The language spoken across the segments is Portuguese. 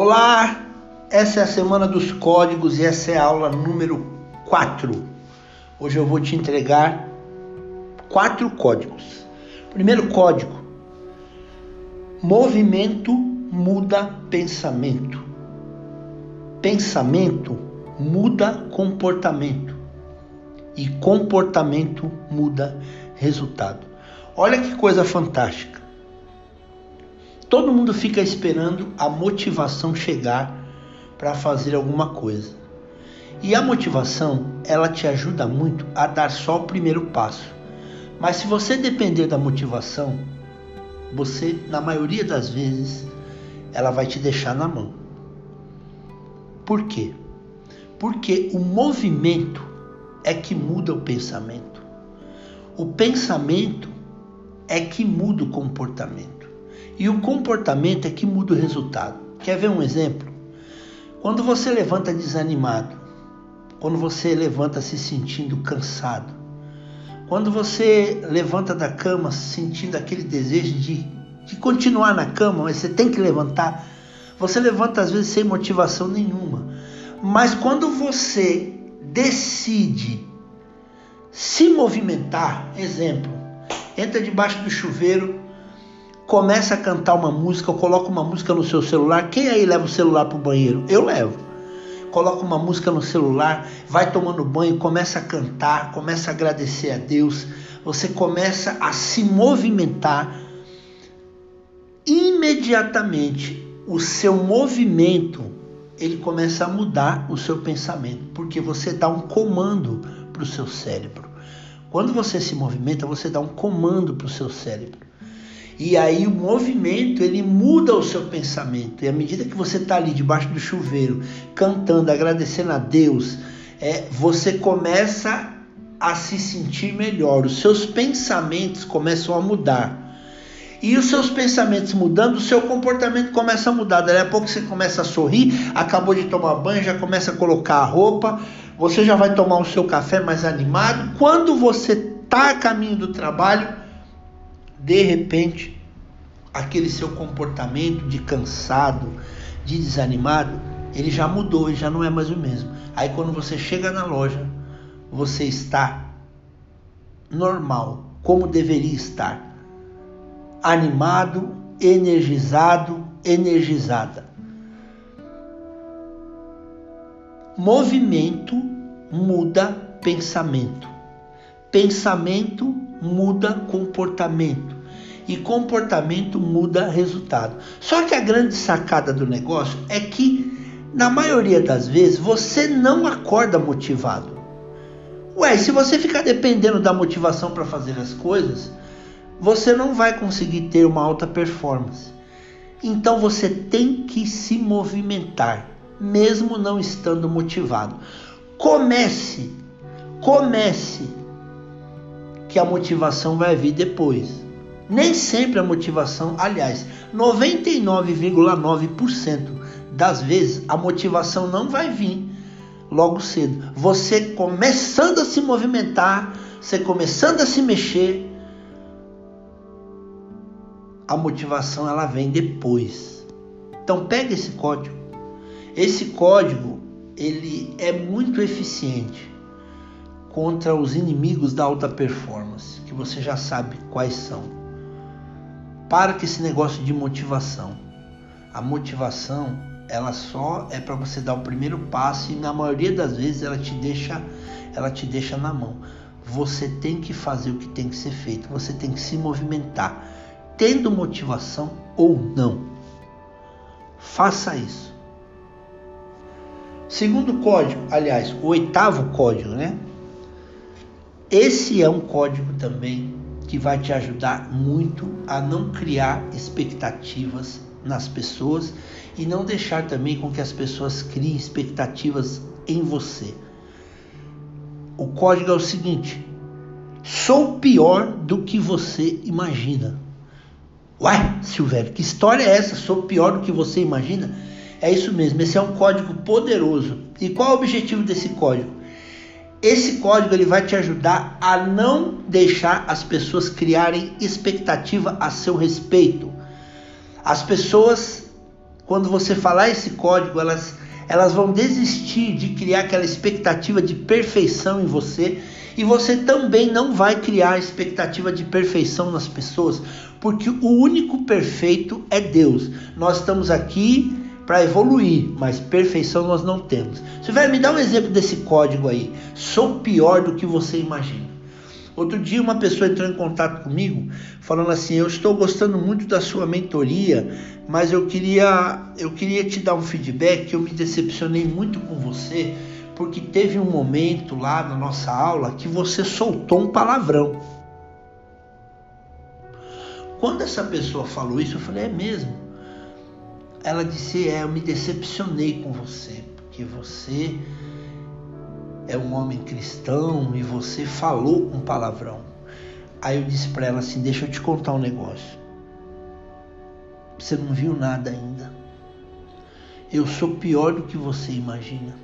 Olá, essa é a semana dos códigos e essa é a aula número 4. Hoje eu vou te entregar quatro códigos. Primeiro código: movimento muda pensamento. Pensamento muda comportamento. E comportamento muda resultado. Olha que coisa fantástica. Todo mundo fica esperando a motivação chegar para fazer alguma coisa. E a motivação, ela te ajuda muito a dar só o primeiro passo. Mas se você depender da motivação, você, na maioria das vezes, ela vai te deixar na mão. Por quê? Porque o movimento é que muda o pensamento. O pensamento é que muda o comportamento. E o comportamento é que muda o resultado. Quer ver um exemplo? Quando você levanta desanimado, quando você levanta se sentindo cansado, quando você levanta da cama sentindo aquele desejo de, de continuar na cama, mas você tem que levantar, você levanta às vezes sem motivação nenhuma. Mas quando você decide se movimentar, exemplo, entra debaixo do chuveiro, começa a cantar uma música, coloca uma música no seu celular. Quem aí leva o celular para o banheiro? Eu levo. Coloca uma música no celular, vai tomando banho, começa a cantar, começa a agradecer a Deus. Você começa a se movimentar. Imediatamente o seu movimento ele começa a mudar o seu pensamento, porque você dá um comando para o seu cérebro. Quando você se movimenta, você dá um comando para o seu cérebro. E aí o movimento ele muda o seu pensamento. E à medida que você está ali debaixo do chuveiro, cantando, agradecendo a Deus, é, você começa a se sentir melhor. Os seus pensamentos começam a mudar. E os seus pensamentos mudando, o seu comportamento começa a mudar. Daí a pouco você começa a sorrir, acabou de tomar banho, já começa a colocar a roupa, você já vai tomar o seu café mais animado. Quando você está a caminho do trabalho, de repente, aquele seu comportamento de cansado, de desanimado, ele já mudou, ele já não é mais o mesmo. Aí quando você chega na loja, você está normal, como deveria estar. Animado, energizado, energizada. Movimento muda pensamento. Pensamento muda comportamento e comportamento muda resultado. Só que a grande sacada do negócio é que na maioria das vezes você não acorda motivado. Ué, se você ficar dependendo da motivação para fazer as coisas, você não vai conseguir ter uma alta performance. Então você tem que se movimentar, mesmo não estando motivado. Comece, comece que a motivação vai vir depois. Nem sempre a motivação, aliás, 99,9% das vezes a motivação não vai vir logo cedo. Você começando a se movimentar, você começando a se mexer, a motivação ela vem depois. Então pega esse código. Esse código ele é muito eficiente contra os inimigos da alta performance, que você já sabe quais são. Para com esse negócio de motivação. A motivação, ela só é para você dar o primeiro passo e na maioria das vezes ela te deixa, ela te deixa na mão. Você tem que fazer o que tem que ser feito, você tem que se movimentar, tendo motivação ou não. Faça isso. Segundo código, aliás, o oitavo código, né? Esse é um código também que vai te ajudar muito a não criar expectativas nas pessoas e não deixar também com que as pessoas criem expectativas em você. O código é o seguinte: sou pior do que você imagina. Uai, Silvério, que história é essa? Sou pior do que você imagina? É isso mesmo, esse é um código poderoso. E qual é o objetivo desse código? Esse código ele vai te ajudar a não deixar as pessoas criarem expectativa a seu respeito. As pessoas, quando você falar esse código, elas, elas vão desistir de criar aquela expectativa de perfeição em você e você também não vai criar expectativa de perfeição nas pessoas, porque o único perfeito é Deus. Nós estamos aqui para evoluir, mas perfeição nós não temos. Vai me dar um exemplo desse código aí. Sou pior do que você imagina. Outro dia uma pessoa entrou em contato comigo falando assim: "Eu estou gostando muito da sua mentoria, mas eu queria eu queria te dar um feedback eu me decepcionei muito com você, porque teve um momento lá na nossa aula que você soltou um palavrão". Quando essa pessoa falou isso, eu falei: "É mesmo?" Ela disse: É, eu me decepcionei com você, porque você é um homem cristão e você falou um palavrão. Aí eu disse para ela assim: Deixa eu te contar um negócio. Você não viu nada ainda. Eu sou pior do que você imagina.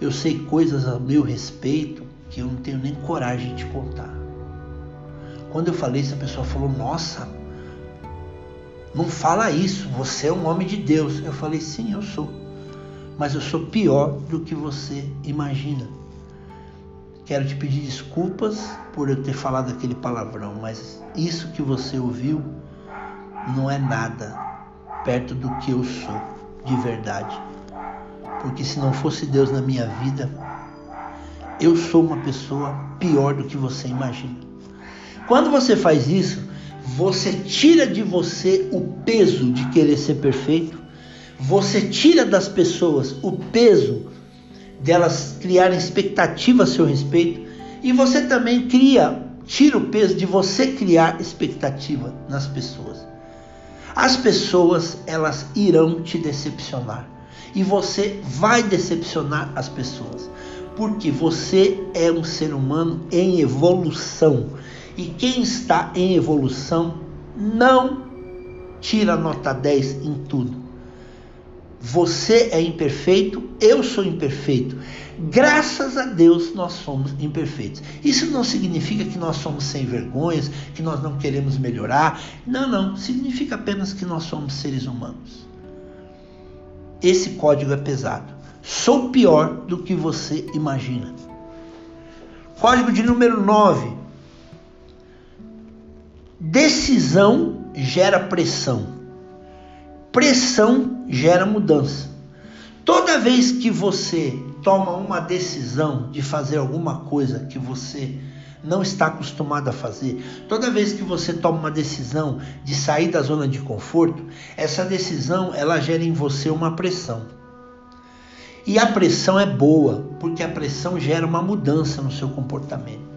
Eu sei coisas a meu respeito que eu não tenho nem coragem de te contar. Quando eu falei isso, a pessoa falou: Nossa, não fala isso, você é um homem de Deus. Eu falei, sim, eu sou. Mas eu sou pior do que você imagina. Quero te pedir desculpas por eu ter falado aquele palavrão, mas isso que você ouviu não é nada perto do que eu sou de verdade. Porque se não fosse Deus na minha vida, eu sou uma pessoa pior do que você imagina. Quando você faz isso, você tira de você o peso de querer ser perfeito, você tira das pessoas o peso delas criarem expectativa a seu respeito. E você também cria, tira o peso de você criar expectativa nas pessoas. As pessoas, elas irão te decepcionar. E você vai decepcionar as pessoas, porque você é um ser humano em evolução e quem está em evolução não tira nota 10 em tudo. Você é imperfeito, eu sou imperfeito. Graças a Deus nós somos imperfeitos. Isso não significa que nós somos sem vergonhas, que nós não queremos melhorar. Não, não. Significa apenas que nós somos seres humanos. Esse código é pesado. Sou pior do que você imagina. Código de número 9. Decisão gera pressão. Pressão gera mudança. Toda vez que você toma uma decisão de fazer alguma coisa que você não está acostumado a fazer, toda vez que você toma uma decisão de sair da zona de conforto, essa decisão ela gera em você uma pressão. E a pressão é boa, porque a pressão gera uma mudança no seu comportamento.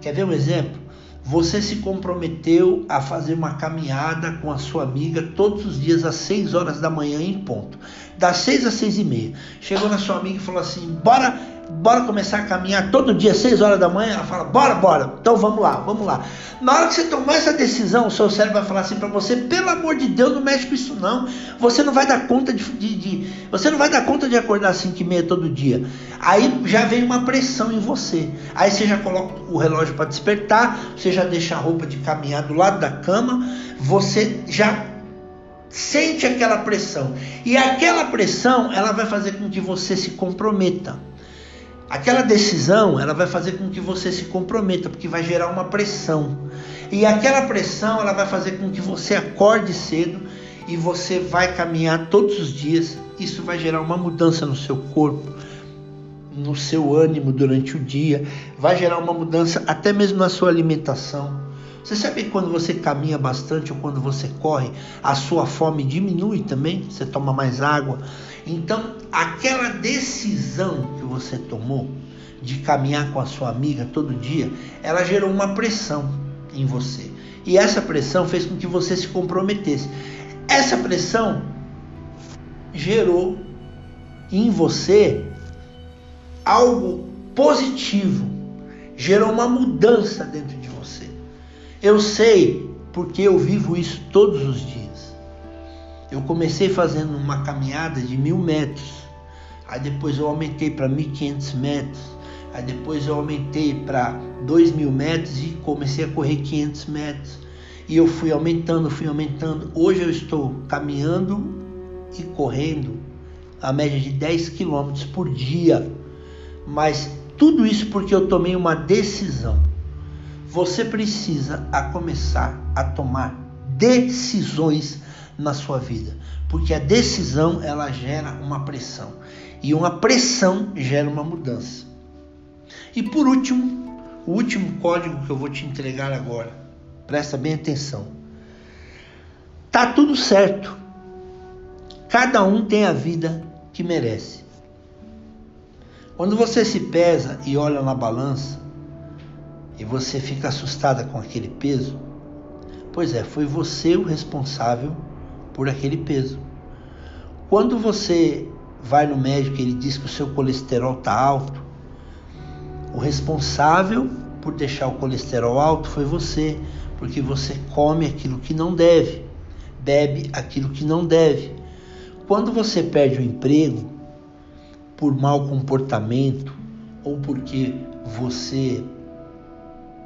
Quer ver um exemplo? Você se comprometeu a fazer uma caminhada com a sua amiga todos os dias às 6 horas da manhã em ponto. Das 6 às 6 e meia. Chegou na sua amiga e falou assim: bora bora começar a caminhar todo dia, 6 horas da manhã? Ela fala, bora, bora. Então vamos lá, vamos lá. Na hora que você tomar essa decisão, o seu cérebro vai falar assim para você, pelo amor de Deus, não mexe com isso não. Você não vai dar conta de, de, de você não vai dar conta de acordar às 5 e meia todo dia. Aí já vem uma pressão em você. Aí você já coloca o relógio para despertar, você já deixa a roupa de caminhar do lado da cama, você já sente aquela pressão. E aquela pressão, ela vai fazer com que você se comprometa. Aquela decisão, ela vai fazer com que você se comprometa, porque vai gerar uma pressão. E aquela pressão, ela vai fazer com que você acorde cedo e você vai caminhar todos os dias. Isso vai gerar uma mudança no seu corpo, no seu ânimo durante o dia, vai gerar uma mudança até mesmo na sua alimentação. Você sabe que quando você caminha bastante ou quando você corre, a sua fome diminui também, você toma mais água. Então, aquela decisão você tomou de caminhar com a sua amiga todo dia, ela gerou uma pressão em você. E essa pressão fez com que você se comprometesse. Essa pressão gerou em você algo positivo, gerou uma mudança dentro de você. Eu sei porque eu vivo isso todos os dias. Eu comecei fazendo uma caminhada de mil metros, aí depois eu aumentei para 1.500 metros, aí depois eu aumentei para 2.000 metros e comecei a correr 500 metros. E eu fui aumentando, fui aumentando. Hoje eu estou caminhando e correndo a média de 10 quilômetros por dia. Mas tudo isso porque eu tomei uma decisão. Você precisa a começar a tomar decisões na sua vida, porque a decisão ela gera uma pressão e uma pressão gera uma mudança. E por último, o último código que eu vou te entregar agora, presta bem atenção. Tá tudo certo. Cada um tem a vida que merece. Quando você se pesa e olha na balança e você fica assustada com aquele peso, pois é, foi você o responsável por aquele peso. Quando você vai no médico e ele diz que o seu colesterol está alto, o responsável por deixar o colesterol alto foi você, porque você come aquilo que não deve, bebe aquilo que não deve. Quando você perde o emprego por mau comportamento ou porque você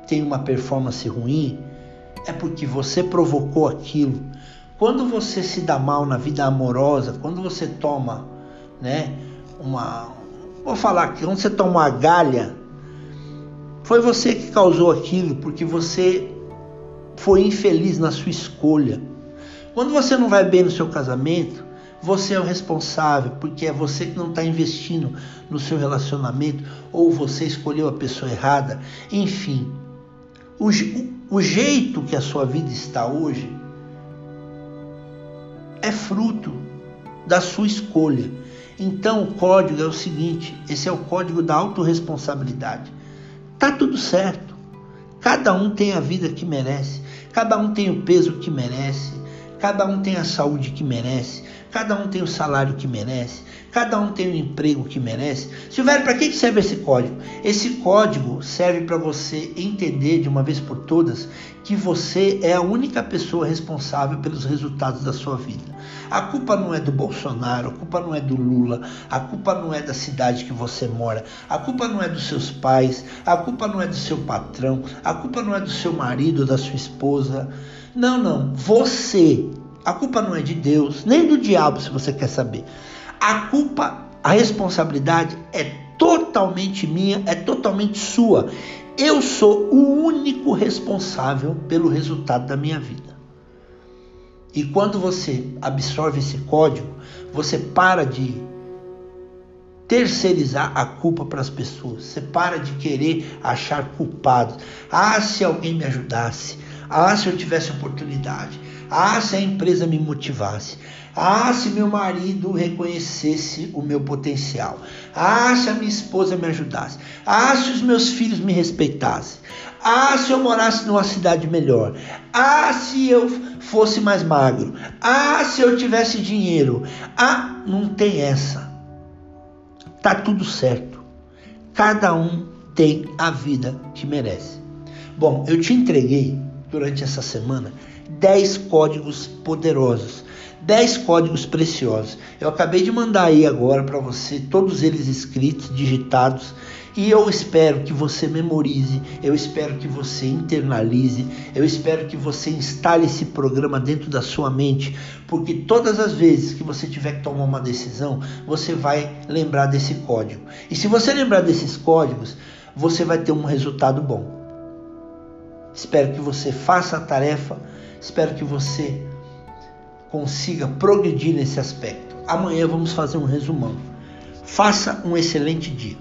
tem uma performance ruim, é porque você provocou aquilo. Quando você se dá mal na vida amorosa, quando você toma, né, uma, vou falar aqui, quando você toma uma galha, foi você que causou aquilo, porque você foi infeliz na sua escolha. Quando você não vai bem no seu casamento, você é o responsável, porque é você que não está investindo no seu relacionamento, ou você escolheu a pessoa errada. Enfim, o, o jeito que a sua vida está hoje é fruto da sua escolha. Então o código é o seguinte: esse é o código da autorresponsabilidade. Tá tudo certo. Cada um tem a vida que merece, cada um tem o peso que merece, cada um tem a saúde que merece, cada um tem o salário que merece, cada um tem o emprego que merece. Silvério, para que serve esse código? Esse código serve para você entender de uma vez por todas que você é a única pessoa responsável pelos resultados da sua vida. A culpa não é do Bolsonaro, a culpa não é do Lula, a culpa não é da cidade que você mora, a culpa não é dos seus pais, a culpa não é do seu patrão, a culpa não é do seu marido, da sua esposa. Não, não. Você. A culpa não é de Deus, nem do diabo, se você quer saber. A culpa, a responsabilidade é totalmente minha, é totalmente sua. Eu sou o único responsável pelo resultado da minha vida. E quando você absorve esse código, você para de terceirizar a culpa para as pessoas. Você para de querer achar culpados. Ah, se alguém me ajudasse. Ah, se eu tivesse oportunidade. Ah, se a empresa me motivasse. Ah, se meu marido reconhecesse o meu potencial. Ah, se a minha esposa me ajudasse. Ah, se os meus filhos me respeitassem. Ah, se eu morasse numa cidade melhor. Ah, se eu fosse mais magro. Ah, se eu tivesse dinheiro. Ah, não tem essa. Tá tudo certo. Cada um tem a vida que merece. Bom, eu te entreguei durante essa semana 10 códigos poderosos, 10 códigos preciosos. Eu acabei de mandar aí agora para você, todos eles escritos, digitados, e eu espero que você memorize, eu espero que você internalize, eu espero que você instale esse programa dentro da sua mente, porque todas as vezes que você tiver que tomar uma decisão, você vai lembrar desse código. E se você lembrar desses códigos, você vai ter um resultado bom. Espero que você faça a tarefa, espero que você consiga progredir nesse aspecto. Amanhã vamos fazer um resumão. Faça um excelente dia.